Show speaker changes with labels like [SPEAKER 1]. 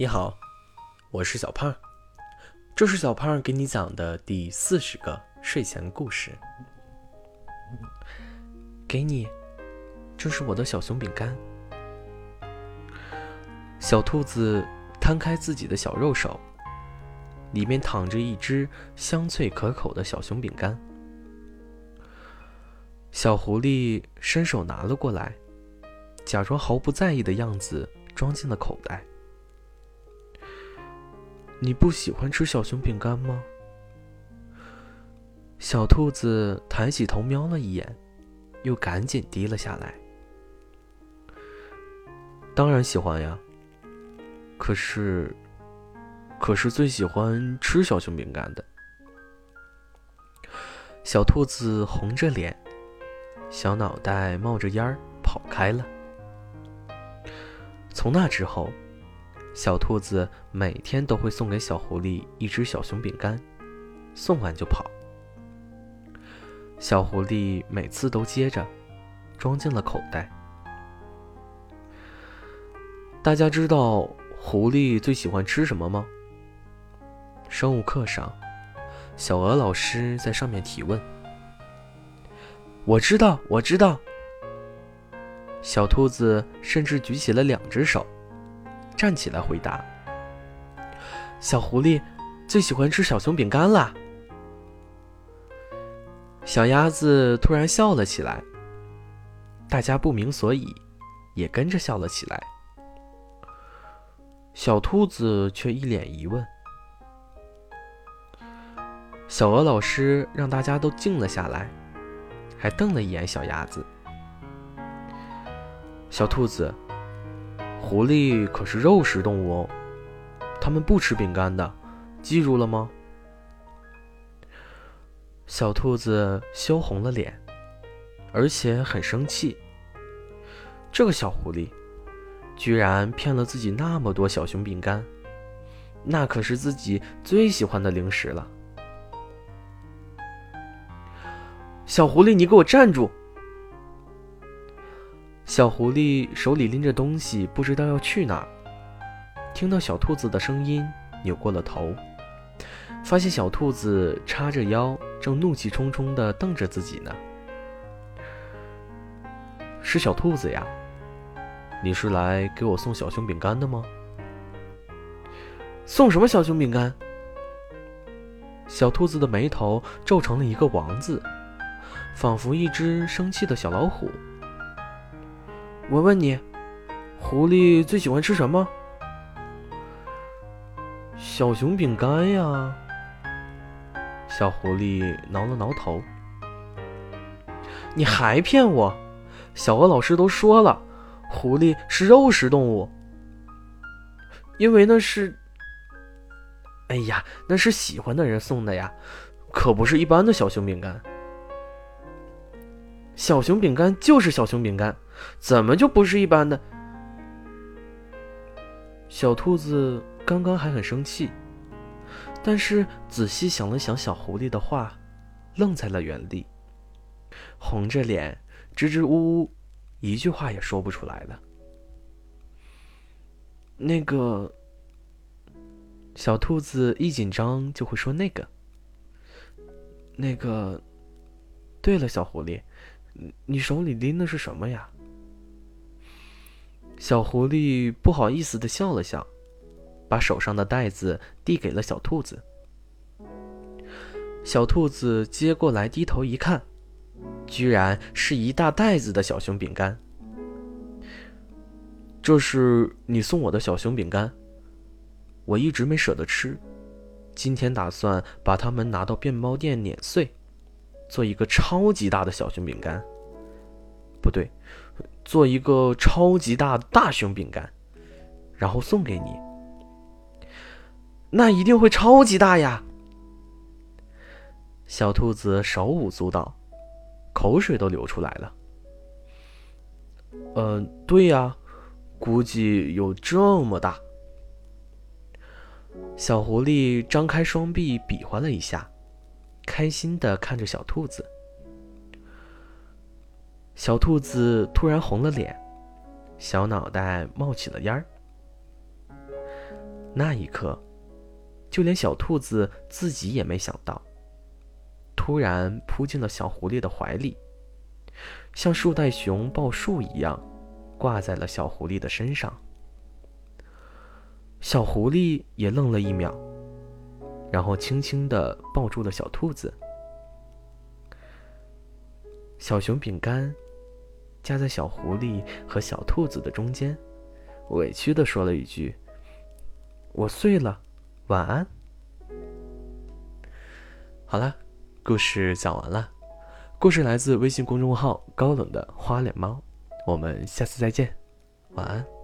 [SPEAKER 1] 你好，我是小胖，这是小胖给你讲的第四十个睡前故事。给你，这是我的小熊饼干。小兔子摊开自己的小肉手，里面躺着一只香脆可口的小熊饼干。小狐狸伸手拿了过来，假装毫不在意的样子，装进了口袋。你不喜欢吃小熊饼干吗？小兔子抬起头瞄了一眼，又赶紧低了下来。当然喜欢呀。可是，可是最喜欢吃小熊饼干的。小兔子红着脸，小脑袋冒着烟儿跑开了。从那之后。小兔子每天都会送给小狐狸一只小熊饼干，送完就跑。小狐狸每次都接着，装进了口袋。大家知道狐狸最喜欢吃什么吗？生物课上，小鹅老师在上面提问。我知道，我知道。小兔子甚至举起了两只手。站起来回答：“小狐狸最喜欢吃小熊饼干啦。”小鸭子突然笑了起来，大家不明所以，也跟着笑了起来。小兔子却一脸疑问。小鹅老师让大家都静了下来，还瞪了一眼小鸭子。小兔子。狐狸可是肉食动物哦，它们不吃饼干的，记住了吗？小兔子羞红了脸，而且很生气。这个小狐狸，居然骗了自己那么多小熊饼干，那可是自己最喜欢的零食了。小狐狸，你给我站住！小狐狸手里拎着东西，不知道要去哪儿。听到小兔子的声音，扭过了头，发现小兔子叉着腰，正怒气冲冲地瞪着自己呢。是小兔子呀，你是来给我送小熊饼干的吗？送什么小熊饼干？小兔子的眉头皱成了一个王字，仿佛一只生气的小老虎。我问你，狐狸最喜欢吃什么？小熊饼干呀。小狐狸挠了挠头。你还骗我！小鹅老师都说了，狐狸是肉食动物。因为那是……哎呀，那是喜欢的人送的呀，可不是一般的小熊饼干。小熊饼干就是小熊饼干。怎么就不是一般的？小兔子刚刚还很生气，但是仔细想了想小狐狸的话，愣在了原地，红着脸，支支吾吾，一句话也说不出来了。那个小兔子一紧张就会说那个，那个。对了，小狐狸，你手里拎的是什么呀？小狐狸不好意思的笑了笑，把手上的袋子递给了小兔子。小兔子接过来，低头一看，居然是一大袋子的小熊饼干。这是你送我的小熊饼干，我一直没舍得吃，今天打算把它们拿到面包店碾碎，做一个超级大的小熊饼干。不对。做一个超级大的大熊饼干，然后送给你。那一定会超级大呀！小兔子手舞足蹈，口水都流出来了。嗯，对呀，估计有这么大。小狐狸张开双臂比划了一下，开心的看着小兔子。小兔子突然红了脸，小脑袋冒起了烟儿。那一刻，就连小兔子自己也没想到，突然扑进了小狐狸的怀里，像树袋熊抱树一样，挂在了小狐狸的身上。小狐狸也愣了一秒，然后轻轻地抱住了小兔子。小熊饼干夹在小狐狸和小兔子的中间，委屈的说了一句：“我睡了，晚安。”好了，故事讲完了。故事来自微信公众号“高冷的花脸猫”，我们下次再见，晚安。